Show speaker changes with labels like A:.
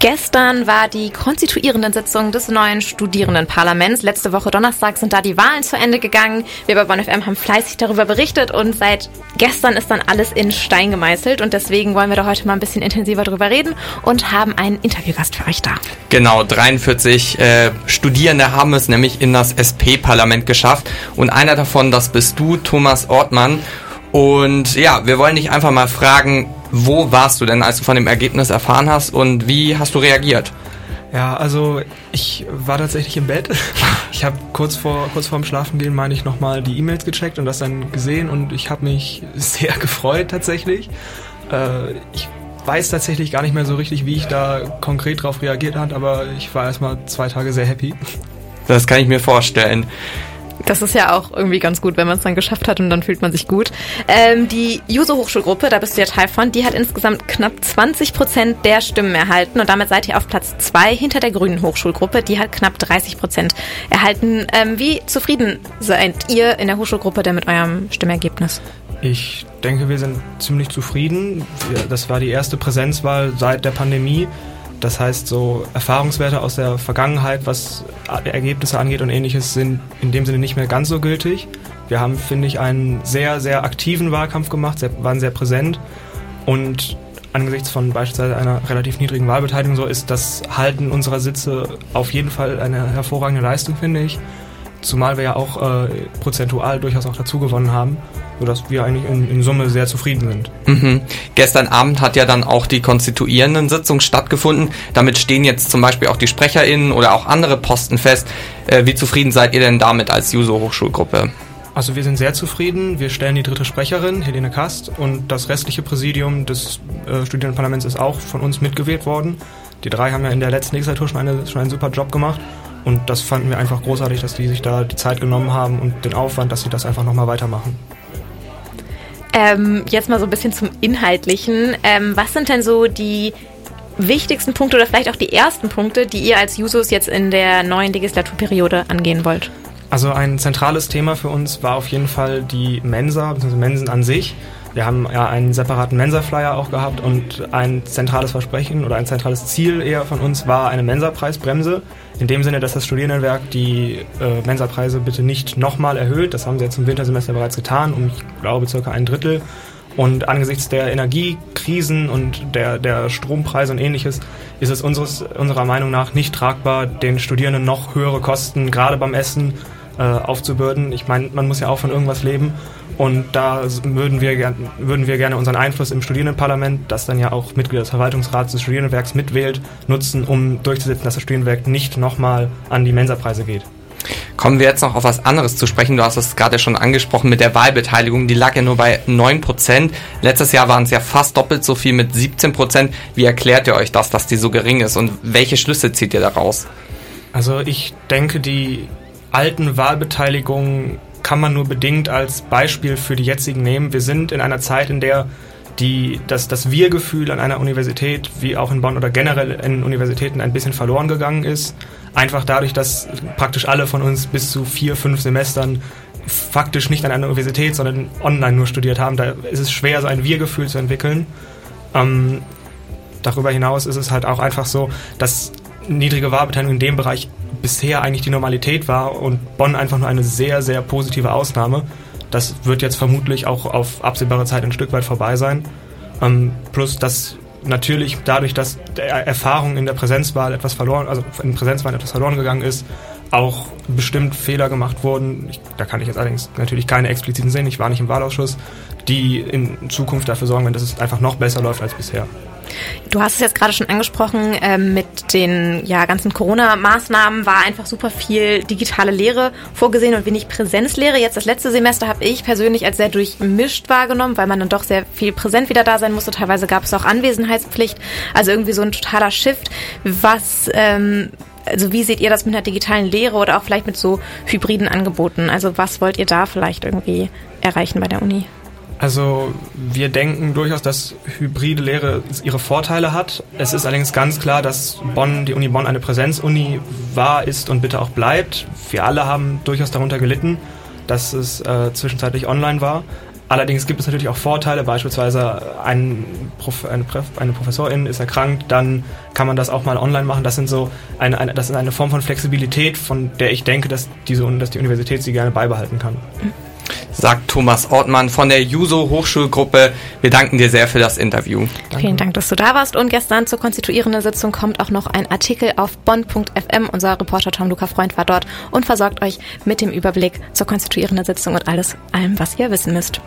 A: Gestern war die konstituierenden Sitzung des neuen Studierendenparlaments. Letzte Woche Donnerstag sind da die Wahlen zu Ende gegangen. Wir bei Bonn FM haben fleißig darüber berichtet und seit gestern ist dann alles in Stein gemeißelt und deswegen wollen wir da heute mal ein bisschen intensiver drüber reden und haben einen Interviewgast für euch da.
B: Genau, 43 äh, Studierende haben es nämlich in das SP-Parlament geschafft und einer davon, das bist du, Thomas Ortmann. Und ja, wir wollen dich einfach mal fragen, wo warst du denn, als du von dem Ergebnis erfahren hast und wie hast du reagiert?
C: Ja, also ich war tatsächlich im Bett. Ich habe kurz vor kurz vorm Schlafengehen meine ich nochmal die E-Mails gecheckt und das dann gesehen und ich habe mich sehr gefreut tatsächlich. Äh, ich weiß tatsächlich gar nicht mehr so richtig, wie ich da konkret drauf reagiert habe, aber ich war erstmal zwei Tage sehr happy.
B: Das kann ich mir vorstellen.
A: Das ist ja auch irgendwie ganz gut, wenn man es dann geschafft hat und dann fühlt man sich gut. Ähm, die Juso Hochschulgruppe, da bist du ja Teil von, die hat insgesamt knapp 20 Prozent der Stimmen erhalten und damit seid ihr auf Platz zwei hinter der Grünen Hochschulgruppe, die hat knapp 30 Prozent erhalten. Ähm, wie zufrieden seid ihr in der Hochschulgruppe denn mit eurem Stimmergebnis?
C: Ich denke, wir sind ziemlich zufrieden. Das war die erste Präsenzwahl seit der Pandemie. Das heißt, so Erfahrungswerte aus der Vergangenheit, was Ergebnisse angeht und ähnliches, sind in dem Sinne nicht mehr ganz so gültig. Wir haben, finde ich, einen sehr, sehr aktiven Wahlkampf gemacht, sehr, waren sehr präsent und angesichts von beispielsweise einer relativ niedrigen Wahlbeteiligung so ist das Halten unserer Sitze auf jeden Fall eine hervorragende Leistung, finde ich. Zumal wir ja auch äh, prozentual durchaus auch dazu gewonnen haben, sodass wir eigentlich in, in Summe sehr zufrieden sind.
B: Mhm. Gestern Abend hat ja dann auch die konstituierenden Sitzung stattgefunden. Damit stehen jetzt zum Beispiel auch die SprecherInnen oder auch andere Posten fest. Äh, wie zufrieden seid ihr denn damit als Juso-Hochschulgruppe?
C: Also wir sind sehr zufrieden. Wir stellen die dritte Sprecherin, Helene Kast, und das restliche Präsidium des äh, Studierendenparlaments ist auch von uns mitgewählt worden. Die drei haben ja in der letzten Legislatur schon, eine, schon einen super Job gemacht. Und das fanden wir einfach großartig, dass die sich da die Zeit genommen haben und den Aufwand, dass sie das einfach nochmal weitermachen.
A: Ähm, jetzt mal so ein bisschen zum Inhaltlichen. Ähm, was sind denn so die wichtigsten Punkte oder vielleicht auch die ersten Punkte, die ihr als Jusos jetzt in der neuen Legislaturperiode angehen wollt?
C: Also ein zentrales Thema für uns war auf jeden Fall die Mensa, bzw. Mensen an sich. Wir haben ja einen separaten Mensa-Flyer auch gehabt und ein zentrales Versprechen oder ein zentrales Ziel eher von uns war eine Mensa-Preisbremse. In dem Sinne, dass das Studierendenwerk die äh, Mensa-Preise bitte nicht nochmal erhöht. Das haben sie jetzt im Wintersemester bereits getan, um, ich glaube, circa ein Drittel. Und angesichts der Energiekrisen und der, der Strompreise und ähnliches ist es unseres, unserer Meinung nach nicht tragbar, den Studierenden noch höhere Kosten, gerade beim Essen, äh, aufzubürden. Ich meine, man muss ja auch von irgendwas leben. Und da würden wir, würden wir gerne unseren Einfluss im Studierendenparlament, das dann ja auch Mitglieder des Verwaltungsrats des Studierendenwerks mitwählt, nutzen, um durchzusetzen, dass das Studierendenwerk nicht nochmal an die Mensapreise geht.
B: Kommen wir jetzt noch auf was anderes zu sprechen. Du hast es gerade schon angesprochen mit der Wahlbeteiligung. Die lag ja nur bei 9%. Letztes Jahr waren es ja fast doppelt so viel mit 17%. Wie erklärt ihr euch das, dass die so gering ist und welche Schlüsse zieht ihr daraus?
C: Also ich denke, die alten Wahlbeteiligungen kann man nur bedingt als Beispiel für die jetzigen nehmen. Wir sind in einer Zeit, in der die, das, das Wir-Gefühl an einer Universität, wie auch in Bonn oder generell in Universitäten, ein bisschen verloren gegangen ist. Einfach dadurch, dass praktisch alle von uns bis zu vier, fünf Semestern faktisch nicht an einer Universität, sondern online nur studiert haben. Da ist es schwer, so ein Wir-Gefühl zu entwickeln. Ähm, darüber hinaus ist es halt auch einfach so, dass niedrige Wahlbeteiligung in dem Bereich bisher eigentlich die Normalität war und Bonn einfach nur eine sehr, sehr positive Ausnahme. Das wird jetzt vermutlich auch auf absehbare Zeit ein Stück weit vorbei sein. Ähm, plus, dass natürlich dadurch, dass Erfahrung in der Präsenzwahl etwas verloren, also in Präsenzwahlen etwas verloren gegangen ist, auch bestimmt Fehler gemacht wurden. Ich, da kann ich jetzt allerdings natürlich keine expliziten sehen. Ich war nicht im Wahlausschuss, die in Zukunft dafür sorgen dass es einfach noch besser läuft als bisher.
A: Du hast es jetzt gerade schon angesprochen, äh, mit den ja, ganzen Corona-Maßnahmen war einfach super viel digitale Lehre vorgesehen und wenig Präsenzlehre. Jetzt das letzte Semester habe ich persönlich als sehr durchmischt wahrgenommen, weil man dann doch sehr viel präsent wieder da sein musste. Teilweise gab es auch Anwesenheitspflicht, also irgendwie so ein totaler Shift. Was ähm, also wie seht ihr das mit einer digitalen Lehre oder auch vielleicht mit so hybriden Angeboten? Also was wollt ihr da vielleicht irgendwie erreichen bei der Uni?
C: Also wir denken durchaus, dass hybride Lehre ihre Vorteile hat. Es ist allerdings ganz klar, dass Bonn, die Uni Bonn eine Präsenzuni war, ist und bitte auch bleibt. Wir alle haben durchaus darunter gelitten, dass es äh, zwischenzeitlich online war. Allerdings gibt es natürlich auch Vorteile, beispielsweise ein Prof, eine, eine, Professorin ist erkrankt, dann kann man das auch mal online machen. Das sind so eine, eine, das ist eine Form von Flexibilität, von der ich denke, dass, diese, dass die Universität sie gerne beibehalten kann.
B: Sagt Thomas Ortmann von der Juso Hochschulgruppe. Wir danken dir sehr für das Interview.
A: Danke. Vielen Dank, dass du da warst. Und gestern zur konstituierenden Sitzung kommt auch noch ein Artikel auf bonn.fm. Unser Reporter Tom Luca Freund war dort und versorgt euch mit dem Überblick zur konstituierenden Sitzung und alles allem, was ihr wissen müsst.